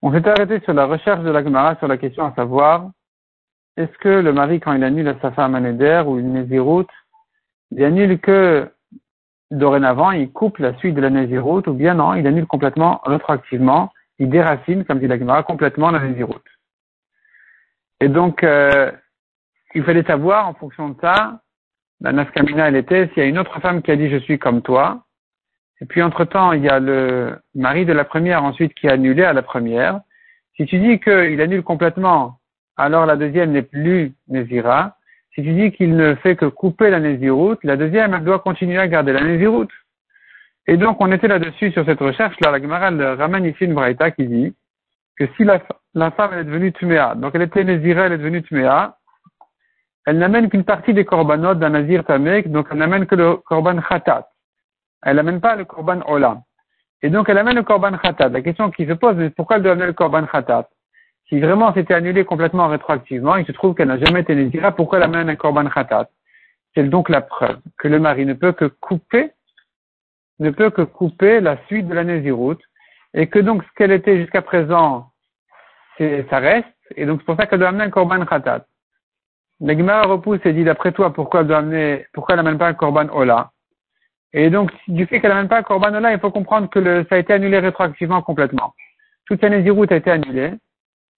On s'est arrêté sur la recherche de la Gemara sur la question à savoir est-ce que le mari, quand il annule à sa femme un éder ou une nésiroute, il annule que dorénavant, il coupe la suite de la nésiroute ou bien non, il annule complètement, rétroactivement, il déracine, comme dit la Gemara, complètement la nésiroute. Et donc, euh, il fallait savoir en fonction de ça, la nafkamina, elle était, s'il y a une autre femme qui a dit je suis comme toi, et puis, entre-temps, il y a le mari de la première ensuite qui a annulé à la première. Si tu dis qu'il annule complètement, alors la deuxième n'est plus Nézira. Si tu dis qu'il ne fait que couper la Néziroute, la deuxième, elle doit continuer à garder la Néziroute. Et donc, on était là-dessus sur cette recherche. Là, la Gemara ramène ici une braïta qui dit que si la, femme est devenue Tuméa, donc elle était Nézira, elle est devenue Tuméa, elle n'amène qu'une partie des korbanot d'un Nazir Tamek, donc elle n'amène que le korban Khatat elle n'amène pas le korban ola. Et donc elle amène le korban khatat. La question qui se pose, c'est pourquoi elle doit amener le korban khatat? Si vraiment c'était annulé complètement rétroactivement, il se trouve qu'elle n'a jamais été nézira, pourquoi elle amène un korban khatat? C'est donc la preuve que le mari ne peut que couper, ne peut que couper la suite de la nésiroute, et que donc ce qu'elle était jusqu'à présent, ça reste, et donc c'est pour ça qu'elle doit amener un korban khatat. L'Egmara repousse et dit d'après toi pourquoi elle doit amener, pourquoi elle n'amène pas un korban ola et donc, du fait qu'elle n'amène pas là, il faut comprendre que le, ça a été annulé rétroactivement complètement. Toute sa Néziroute a été annulée.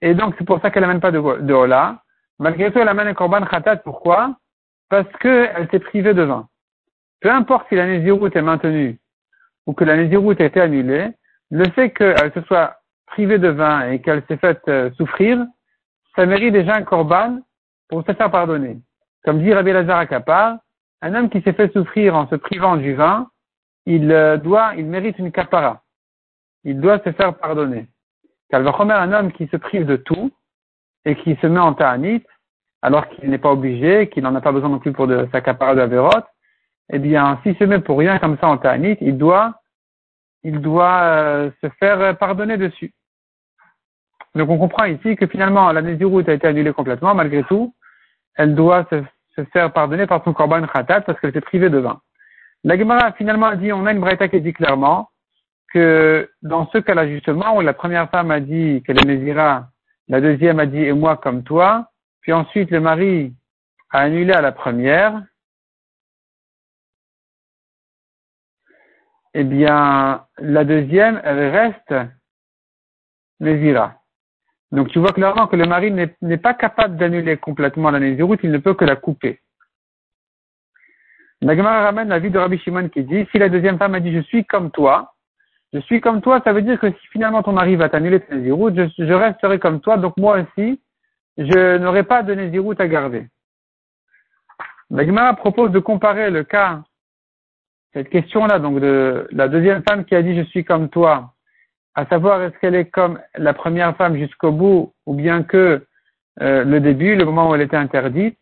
Et donc, c'est pour ça qu'elle n'amène pas de, de Ola. Malgré tout, elle amène un Korban Khatat. Pourquoi? Parce qu'elle s'est privée de vin. Peu importe si la Néziroute est maintenue ou que la Néziroute a été annulée, le fait qu'elle se soit privée de vin et qu'elle s'est faite euh, souffrir, ça mérite déjà un Korban pour se faire pardonner. Comme dit Rabbi Lazar Akapar, un homme qui s'est fait souffrir en se privant du vin, il euh, doit, il mérite une capara. Il doit se faire pardonner. Calvachomer, un homme qui se prive de tout et qui se met en ta'anit, alors qu'il n'est pas obligé, qu'il n'en a pas besoin non plus pour sa capara de eh bien, s'il se met pour rien comme ça en ta'anit, il doit, il doit euh, se faire pardonner dessus. Donc on comprend ici que finalement la Nézirut a été annulée complètement, malgré tout, elle doit se se faire pardonner par son korban khatat parce qu'elle était privée de vin. La Gemara finalement dit, on a une braïta qui dit clairement que dans ce cas-là justement, où la première femme a dit qu'elle est Nézira, la deuxième a dit et moi comme toi, puis ensuite le mari a annulé à la première, eh bien, la deuxième, elle reste Nézira. Donc tu vois clairement que le mari n'est pas capable d'annuler complètement la route, il ne peut que la couper. Nagmar ramène la vie de Rabbi Shimon qui dit, si la deuxième femme a dit je suis comme toi, je suis comme toi, ça veut dire que si finalement ton mari va t'annuler ta Néziroute, je, resterai comme toi, donc moi aussi, je n'aurai pas de Néziroute à garder. Nagmar propose de comparer le cas, cette question-là, donc de la deuxième femme qui a dit je suis comme toi, à savoir est-ce qu'elle est comme la première femme jusqu'au bout, ou bien que euh, le début, le moment où elle était interdite?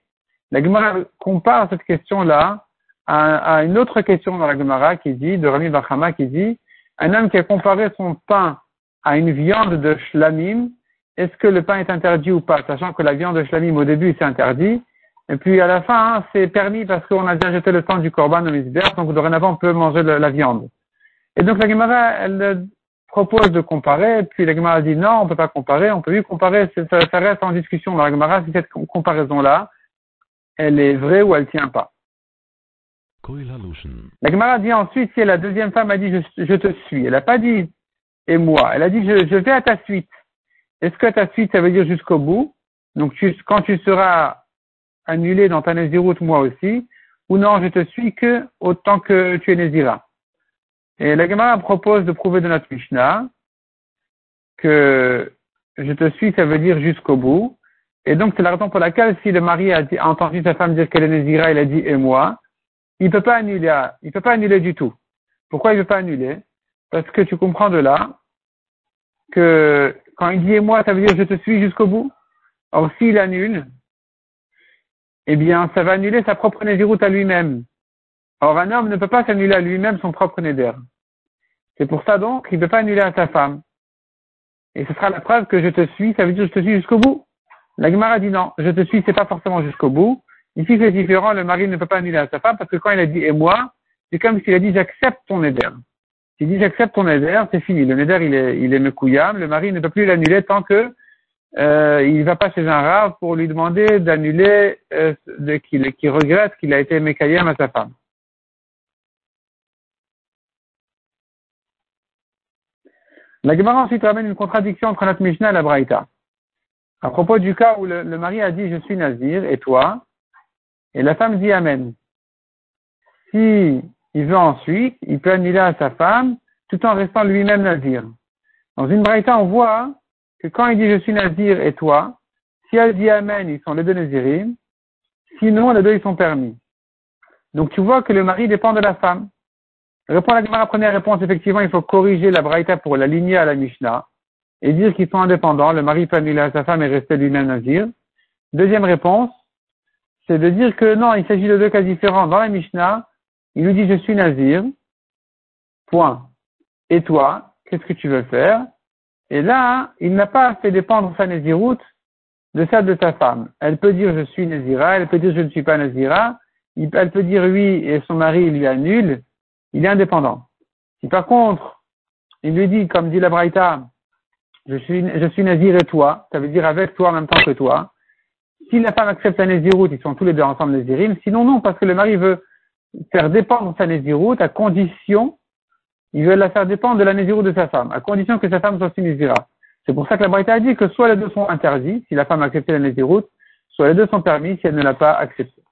La Gemara compare cette question-là à, une autre question dans la Gemara qui dit, de Rami Bachama qui dit, un homme qui a comparé son pain à une viande de shlamim, est-ce que le pain est interdit ou pas, sachant que la viande de shlamim au début c'est interdit, et puis à la fin hein, c'est permis parce qu'on a déjà jeté le sang du korban au misbère, donc dorénavant on peut manger la viande. Et donc la Gemara, elle propose de comparer, puis la Gemara dit non, on ne peut pas comparer, on peut lui comparer, ça, reste en discussion dans la Gemara si cette comparaison-là, elle est vraie ou elle tient pas. La Gemara dit ensuite, si la deuxième femme a dit je, te suis, elle n'a pas dit et moi, elle a dit je, vais à ta suite. Est-ce que ta suite, ça veut dire jusqu'au bout? Donc quand tu seras annulé dans ta Néziroute, moi aussi, ou non, je te suis que autant que tu es Nézira. Et la Gemara propose de prouver de notre Mishnah que je te suis, ça veut dire jusqu'au bout. Et donc, c'est la raison pour laquelle, si le mari a, entendu sa femme dire qu'elle est Nézira, il a dit et moi, il peut pas annuler, il peut pas annuler du tout. Pourquoi il ne peut pas annuler? Parce que tu comprends de là que quand il dit et moi, ça veut dire je te suis jusqu'au bout. Or, s'il annule, eh bien, ça va annuler sa propre Néziroute à lui-même. Or, un homme ne peut pas s'annuler à lui-même son propre néder. C'est pour ça donc qu'il ne peut pas annuler à sa femme. Et ce sera la preuve que je te suis, ça veut dire je te suis jusqu'au bout. La Gemara dit non, je te suis, c'est pas forcément jusqu'au bout. Ici, c'est différent, le mari ne peut pas annuler à sa femme parce que quand il a dit et moi, c'est comme s'il a dit j'accepte ton éder. S'il dit j'accepte ton éder, c'est fini. Le neder, il est, il est Le mari ne peut plus l'annuler tant que euh, il va pas chez un rave pour lui demander d'annuler, euh, qu'il regrette qu'il a été mécaillem à sa femme. La Gemara ensuite ramène une contradiction entre notre Mishnah et la Braïta. À propos du cas où le, mari a dit je suis nazir et toi, et la femme dit amen. Si il veut ensuite, il peut annuler à sa femme tout en restant lui-même nazir. Dans une Braïta, on voit que quand il dit je suis nazir et toi, si elle dit amen, ils sont les deux nazirim, sinon les deux ils sont permis. Donc tu vois que le mari dépend de la femme. Répond la première réponse, effectivement, il faut corriger la braïta pour l'aligner à la Mishnah et dire qu'ils sont indépendants. Le mari peut annuler à sa femme et rester lui-même nazir. Deuxième réponse, c'est de dire que non, il s'agit de deux cas différents. Dans la Mishnah, il lui dit je suis nazir, point. Et toi, qu'est-ce que tu veux faire? Et là, il n'a pas fait dépendre sa naziroute de celle de sa femme. Elle peut dire je suis nazira, elle peut dire je ne suis pas nazira, elle peut dire oui et son mari lui annule, il est indépendant. Si par contre, il lui dit, comme dit la Braïta, je suis, nazir et toi, ça veut dire avec toi en même temps que toi. Si la femme accepte sa naziroute, ils sont tous les deux ensemble nazirim. Sinon, non, parce que le mari veut faire dépendre sa naziroute à condition, il veut la faire dépendre de la naziroute de sa femme, à condition que sa femme soit aussi C'est pour ça que la Braïta a dit que soit les deux sont interdits, si la femme a accepté la naziroute, soit les deux sont permis si elle ne l'a pas accepté.